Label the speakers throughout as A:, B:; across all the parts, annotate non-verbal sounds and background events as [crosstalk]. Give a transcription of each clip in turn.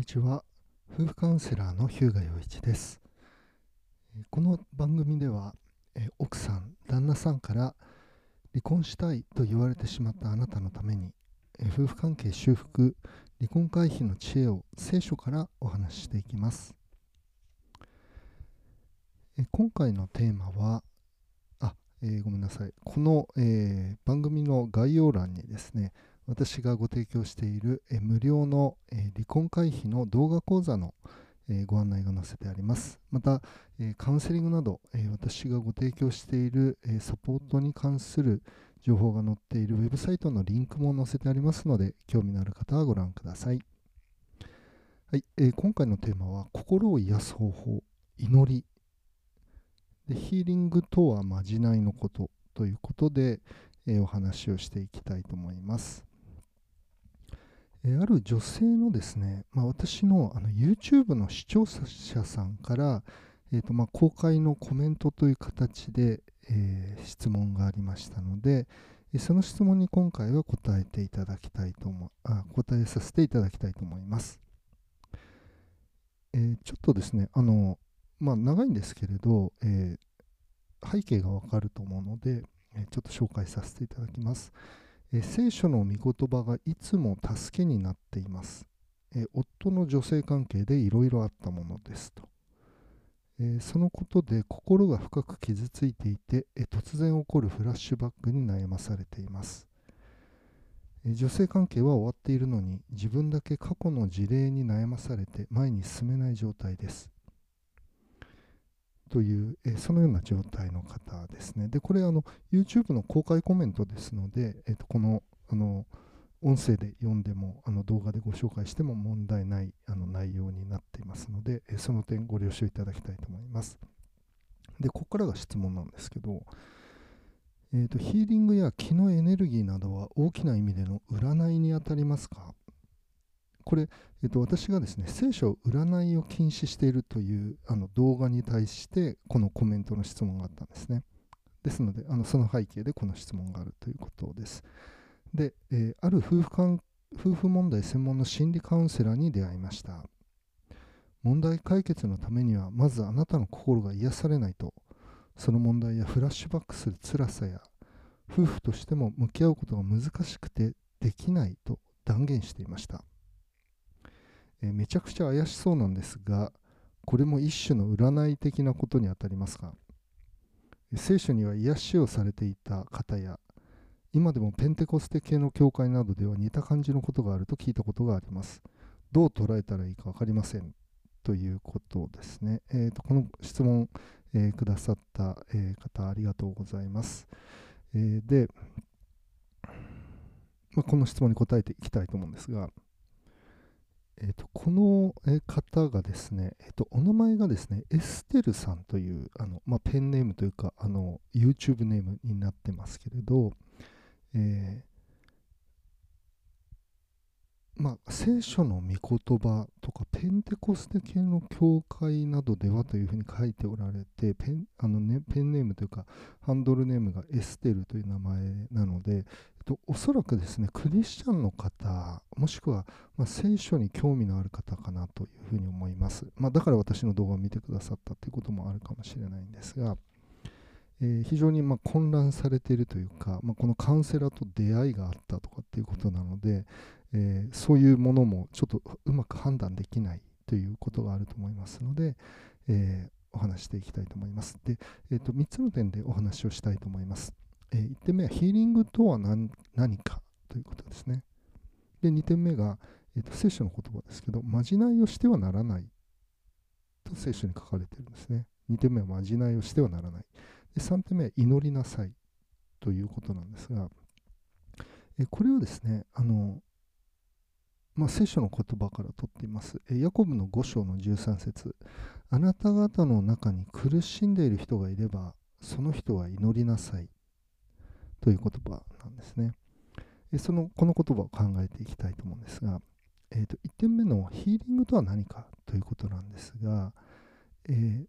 A: にちは。夫婦カウンセラーの日向洋一です。この番組では奥さん旦那さんから離婚したいと言われてしまったあなたのために夫婦関係修復離婚回避の知恵を聖書からお話ししていきます。今回のテーマはあ、えー、ごめんなさい。この、えー、番組の概要欄にですね私がご提供している、え無料の、え離婚回避の動画講座の、えご案内が載せてあります。また、えカウンセリングなど、え私がご提供している、えサポートに関する情報が載っているウェブサイトのリンクも載せてありますので、興味のある方はご覧ください。はい、えー、今回のテーマは、心を癒す方法、祈りで。ヒーリングとはまじないのことということで、えー、お話をしていきたいと思います。えある女性のですね、まあ、私のあの YouTube の視聴者さんから、えーとまあ、公開のコメントという形で、えー、質問がありましたので、えその質問に今回は答えていただきたいと思あ答えさせていただきたいと思います。えー、ちょっとですね、あの、まあ、長いんですけれど、えー、背景がわかると思うので、えちょっと紹介させていただきます。え聖書の御言葉がいつも助けになっています。え夫の女性関係でいろいろあったものですと、えそのことで心が深く傷ついていて、え突然起こるフラッシュバックに悩まされています。え女性関係は終わっているのに自分だけ過去の事例に悩まされて前に進めない状態です。という、えそのような状態の方ですね。で、これあの YouTube の公開コメントですので、えー、とこのあの音声で読んでもあの動画でご紹介しても問題ないあの内容になっていますので、えその点ご了承いただきたいと思います。で、ここからが質問なんですけど、えーと、ヒーリングや気のエネルギーなどは大きな意味での占いにあたりますか？これ、えっと、私がですね、聖書占いを禁止しているというあの動画に対して、このコメントの質問があったんですね。ですので、あのその背景でこの質問があるということです。で、えー、ある夫婦間夫婦問題専門の心理カウンセラーに出会いました。問題解決のためには、まずあなたの心が癒されないと、その問題やフラッシュバックする辛さや、夫婦としても向き合うことが難しくてできないと断言していました。えめちゃくちゃ怪しそうなんですが、これも一種の占い的なことにあたりますが、聖書には癒しをされていた方や、今でもペンテコステ系の教会などでは似た感じのことがあると聞いたことがあります。どう捉えたらいいか分かりません。ということですね。えーと、この質問、えー、くださった、えー、方、ありがとうございます。えー、で、まあ、この質問に答えていきたいと思うんですが、えーと、この方がですね、えーと、お名前がですね、エステルさんというあの、まあ、ペンネームというかあの YouTube ネームになってますけれど、えまあ、聖書の御言葉とかペンテコステ系の教会などではというふうに書いておられてペンあの、ね、ペンネームというかハンドルネームがエステルという名前なので、と、おそらくですねクリスチャンの方もしくは、まあ、聖書に興味のある方かなというふうに思います、まあ、だから私の動画を見てくださったということもあるかもしれないんですが、えー、非常にま混乱されているというか、まあ、このカウンセラーと出会いがあったとかっていうことなので、えー、そういうものもちょっとうまく判断できないということがあると思いますので、えー、お話していきたいと思います。で、えーと、3つの点でお話をしたいと思います。えー、1点目はヒーリングとは何かということですね。で、2点目が、えーと、聖書の言葉ですけど、まじないをしてはならないと聖書に書かれているんですね。2点目はまじないをしてはならない。で3点目は祈りなさいということなんですが、えこれをですね、あのまあ、聖書の言葉から取っています。ヤコブの5章の13節あなた方の中に苦しんでいる人がいれば、その人は祈りなさい。という言葉なんですね。そのこの言葉を考えていきたいと思うんですが、えー、と1点目のヒーリングとは何かということなんですが、えー、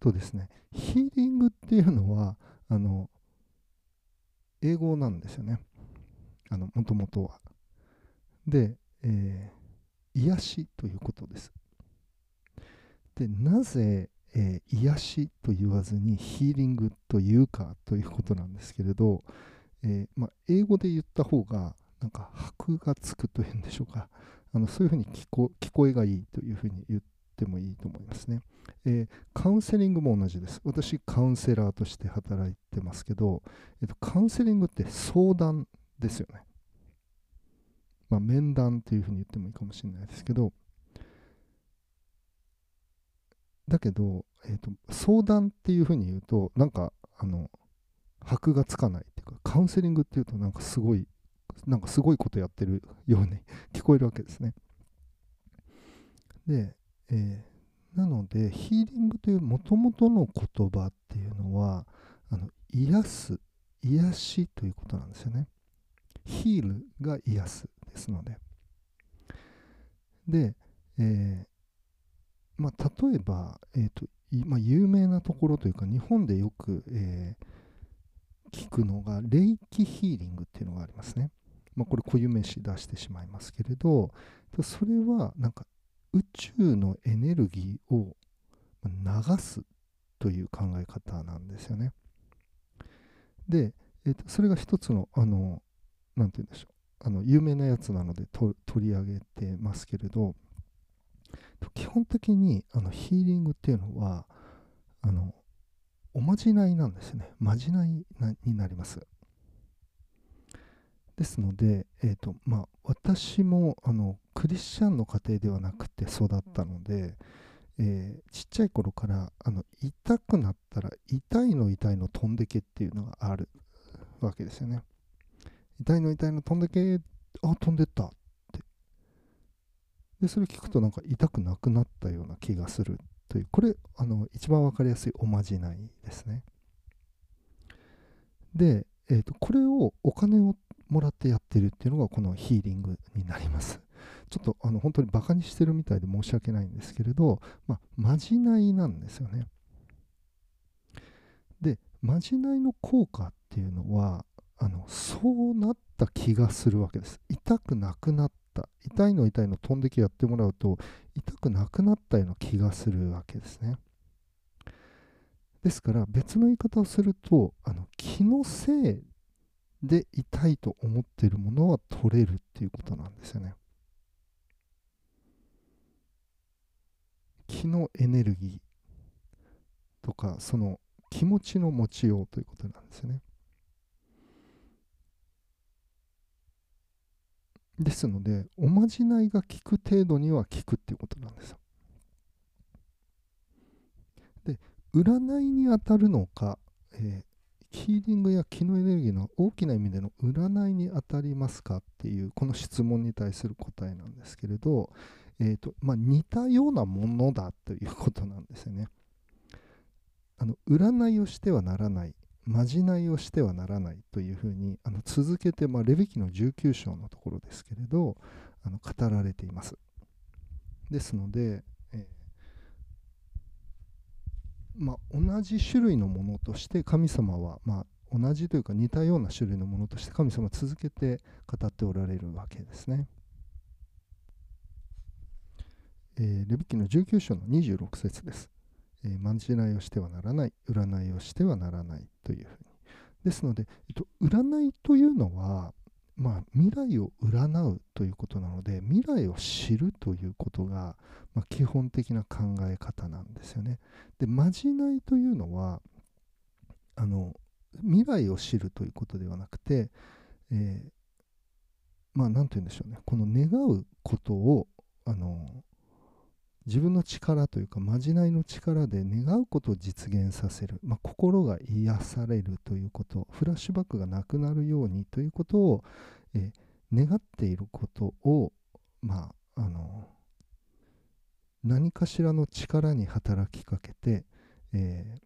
A: とですね、ヒーリングっていうのは、あの、英語なんですよね。もともとは。で、えー、癒しということです。でなぜ、えー、癒しと言わずにヒーリングというかということなんですけれど、えー、ま、英語で言った方がなんか箔がつくというんでしょうか。あのそういうふうに聞こ聞こえがいいというふうに言ってもいいと思いますね、えー、カウンセリングも同じです。私カウンセラーとして働いてますけど、えーと、カウンセリングって相談ですよね。まあ、面談というふうに言ってもいいかもしれないですけどだけど、えーと、相談っていうふうに言うとなんかあの箔がつかないっていうかカウンセリングっていうとなんかすごいなんかすごいことやってるように [laughs] 聞こえるわけですね。で、えー、なのでヒーリングというもともとの言葉っていうのはあの癒す癒しということなんですよね。ヒールが癒すですので。で、えー、まあ、例えば、えーとまあ、有名なところというか日本でよく、えー、聞くのが霊気ヒーリングっていうのがありますね。まあ、これ固有名詞出してしまいますけれどそれはなんか宇宙のエネルギーを流すという考え方なんですよね。で、えー、とそれが一つのあの何て言うんでしょうあの有名なやつなので取り上げてますけれど基本的にあのヒーリングっていうのはあのおまじないなんですねまじないになりますですので、えーとまあ、私もあのクリスチャンの家庭ではなくて育ったので、えー、ちっちゃい頃からあの痛くなったら痛いの痛いの飛んでけっていうのがあるわけですよね。痛いの痛いの飛んでけあ飛んでったでそれ聞くとなんか痛くなくなったような気がするというこれあの一番分かりやすいおまじないですね。で、えーとこれをお金をもらってやってるっていうのがこのヒーリングになります。ちょっとあの本当にバカにしてるみたいで申し訳ないんですけれど、まあ、まじないなんですよね。で、まじないの効果っていうのは、あのそうなった気がするわけです。痛くなくなった。痛いの痛いの飛んできやってもらうと、痛くなくなったような気がするわけですね。ですから別の言い方をするとあの気のせいで痛いと思っているものは取れるっていうことなんですよね。気のエネルギーとかその気持ちの持ちようということなんですよね。ですのでおまじないが効く程度には効くっていうことなんです。で占いに当たるのか、えヒーリングや気のエネルギーの大きな意味での占いに当たりますかっていうこの質問に対する答えなんですけれど、えーとまあ、似たようなものだということなんですよね。あの占いをしてはならないまじないをしてはならないというふうにあの続けて、まあ、レビキの19章のところですけれどあの語られています。ですので、えまあ、同じ種類のものとして神様は、まあ、同じというか似たような種類のものとして神様は続けて語っておられるわけですね。えー、レビキの19章の26節です。えー、まじないをしてはならない、占いをしてはならないというふうに。ですので、えっと、占いというのは、まあ、未来を占うということなので未来を知るということが、まあ、基本的な考え方なんですよね。でまじないというのはあの未来を知るということではなくて、えー、まあ何て言うんでしょうねこの願うことをあの自分の力というかまじないの力で願うことを実現させる、まあ、心が癒されるということフラッシュバックがなくなるようにということを、え、願っていることを、まあ、あの何かしらの力に働きかけて、えー、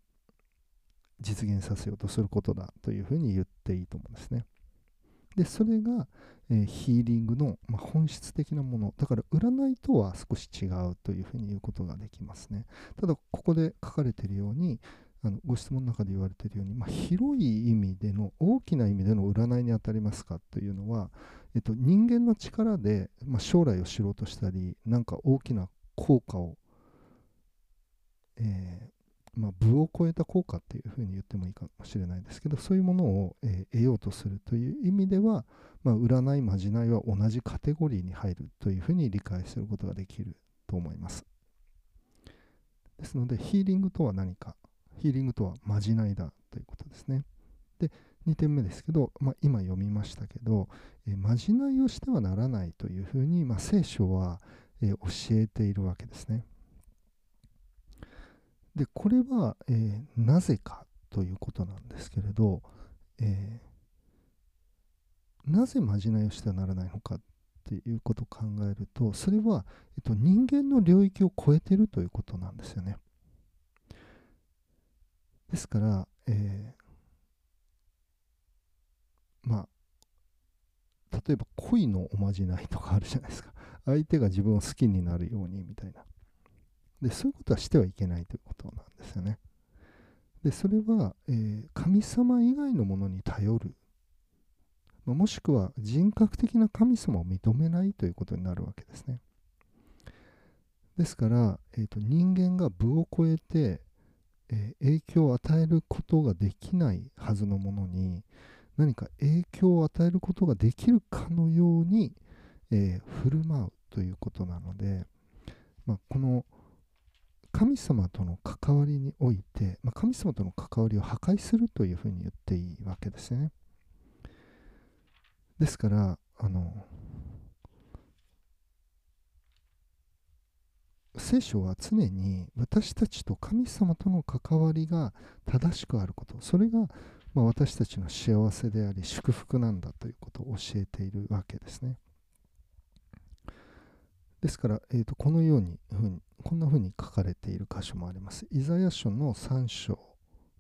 A: 実現させようとすることだというふうに言っていいと思うんですね。でそれが、えー、ヒーリングの、まあ、本質的なもの。だから占いとは少し違うというふうに言うことができますね。ただここで書かれているようにあのご質問の中で言われているように、まあ、広い意味での大きな意味での占いにあたりますかというのは、えっと、人間の力で、まあ、将来を知ろうとしたり何か大きな効果を、えー、まあ、部を超えた効果っていうふうに言ってもいいかもしれないですけどそういうものを、えー、得ようとするという意味では、まあ、占いまじないは同じカテゴリーに入るというふうに理解することができると思います。ですのでヒーリングとは何か？ヒーリングとはまじないだということですね。で2点目ですけど、まあ、今読みましたけど、えー、まじないをしてはならないというふうに、まあ、聖書は、えー、教えているわけですね。でこれは、えー、なぜかということなんですけれど、えなぜまじないをしてはならないのかっていうことを考えるとそれは、えっと、人間の領域を超えてるということなんですよね。ですから、えー、まあ例えば恋のおまじないとかあるじゃないですか。相手が自分を好きになるようにみたいな。でそういうことはしてはいけないということなんですよねでそれは、えー、神様以外のものに頼るまもしくは人格的な神様を認めないということになるわけですね。ですから、えーと、人間が部を超えて、えー、影響を与えることができないはずのものに何か影響を与えることができるかのように、えー、振る舞うということなので、まあ、この神様との関わりにおいて、まあ、神様との関わりを破壊するというふうに言っていいわけですね。ですからあの聖書は常に私たちと神様との関わりが正しくあることそれが、ま、私たちの幸せであり祝福なんだということを教えているわけですねですから、えーと、このようにふうにこんなふうに書かれている箇所もあります。イザヤ書の3章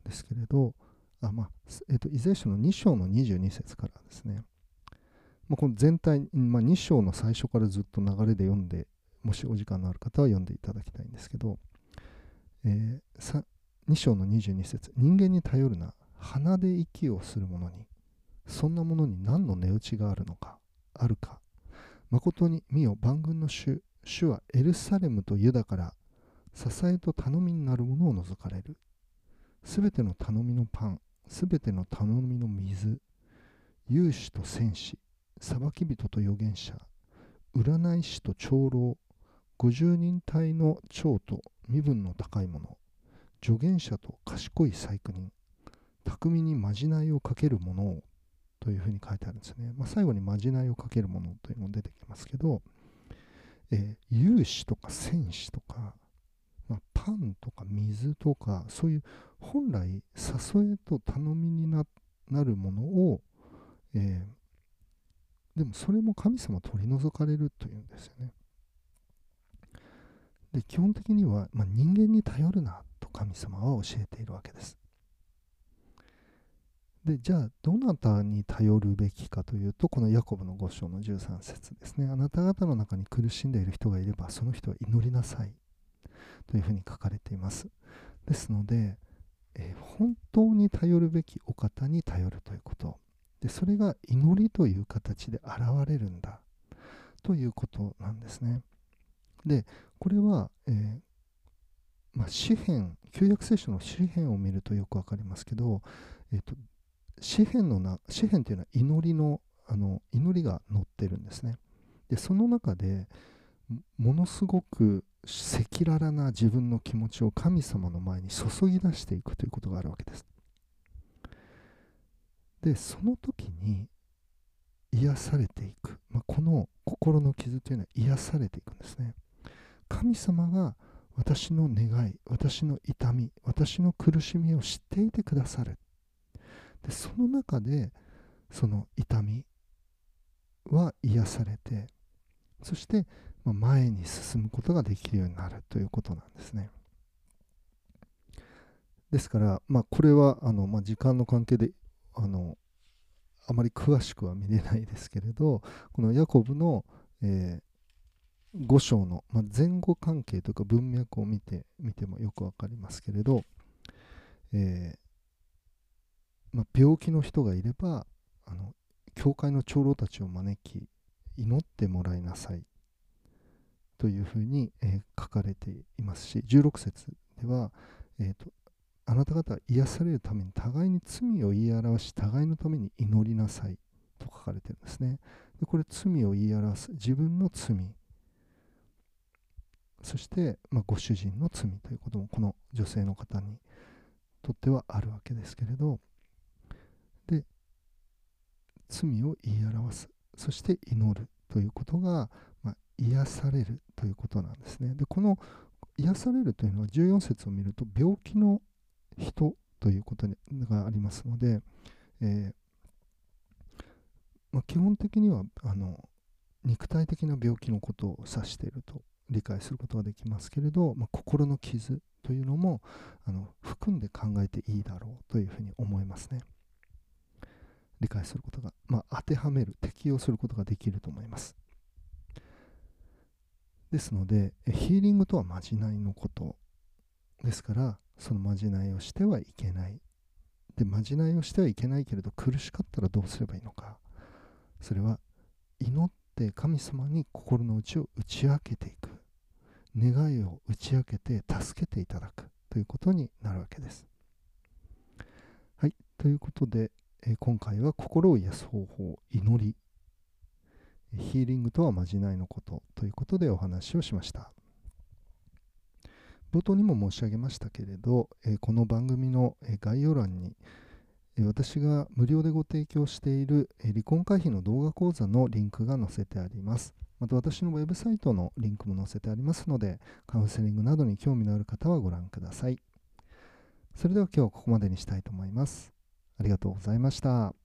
A: ですけれどあ、まあえーと、イザヤ書の2章の22節からですね。まあ、この全体、まあ、2章の最初からずっと流れで読んで、もしお時間のある方は読んでいただきたいんですけど、えー、2章の22節人間に頼るな、鼻で息をする者に、そんなものに何の値打ちがあるのか、あるか。誠に見よ、万軍の主、主はエルサレムとユダから、支えと頼みになるものを除かれる。すべての頼みのパン、すべての頼みの水、勇士と戦士、裁き人と預言者占い師と長老五十人隊の長と身分の高い者助言者と賢い細工人巧みにまじないをかける者をというふうに書いてあるんですね、まあ、最後にまじないをかける者というのも出てきますけど、えー、勇士とか戦士とか、まあ、パンとか水とかそういう本来誘えと頼みになるものを、えーでもそれも神様取り除かれるというんですよね。で基本的には、まあ、人間に頼るなと神様は教えているわけです。でじゃあどなたに頼るべきかというとこのヤコブの5章の13節ですね。あなた方の中に苦しんでいる人がいればその人は祈りなさいというふうに書かれています。ですので、えー、本当に頼るべきお方に頼るということ。でそれが祈りという形で現れるんだ。ということなんですね。でこれは、えー、まあ、詩篇旧約聖書の詩篇を見るとよく分かりますけど、えーと、詩篇のな詩篇というのは祈りのあの祈りが載ってるんですね。でその中でものすごく赤裸々な自分の気持ちを神様の前に注ぎ出していくということがあるわけです。でその時に癒されていく、まあ、この心の傷というのは癒されていくんですね神様が私の願い私の痛み私の苦しみを知っていてくださるでその中でその痛みは癒されてそして前に進むことができるようになるということなんですね。ですから、まあ、これはあの、まあ、時間の関係であのあまり詳しくは見れないですけれどこのヤコブの、えー、5章の、ま、前後関係というか文脈を見てみてもよくわかりますけれど、えー、まあ、病気の人がいればあの教会の長老たちを招き祈ってもらいなさい。というふうに、えー、書かれていますし16節では、えーと、あなた方は癒されるために互いに罪を言い表し互いのために祈りなさい。と書かれてるんですね。でこれ罪を言い表す自分の罪。そして、まあ、ご主人の罪ということもこの女性の方にとってはあるわけですけれど。罪を言い表すそして祈るということが、まあ、癒されるということなんですねでこの癒されるというのは14節を見ると病気の人ということがありますので、えー、まあ、基本的にはあの肉体的な病気のことを指していると理解することができますけれど、まあ、心の傷というのもあの含んで考えていいだろうというふうに思いますね。理解することが、まあ、当てはめる、適用することができると思います。ですので、ヒーリングとはまじないのことですから、そのまじないをしてはいけない。で、まじないをしてはいけないけれど、苦しかったらどうすればいいのか。それは、祈って神様に心の内を打ち明けていく。願いを打ち明けて助けていただくということになるわけです。はい。ということで、え今回は心を癒す方法、祈り、ヒーリングとはまじないのことということでお話をしました。冒頭にも申し上げましたけれど、えこの番組の概要欄に、私が無料でご提供している離婚回避の動画講座のリンクが載せてあります。また私のウェブサイトのリンクも載せてありますので、カウンセリングなどに興味のある方はご覧ください。それでは今日はここまでにしたいと思います。ありがとうございました。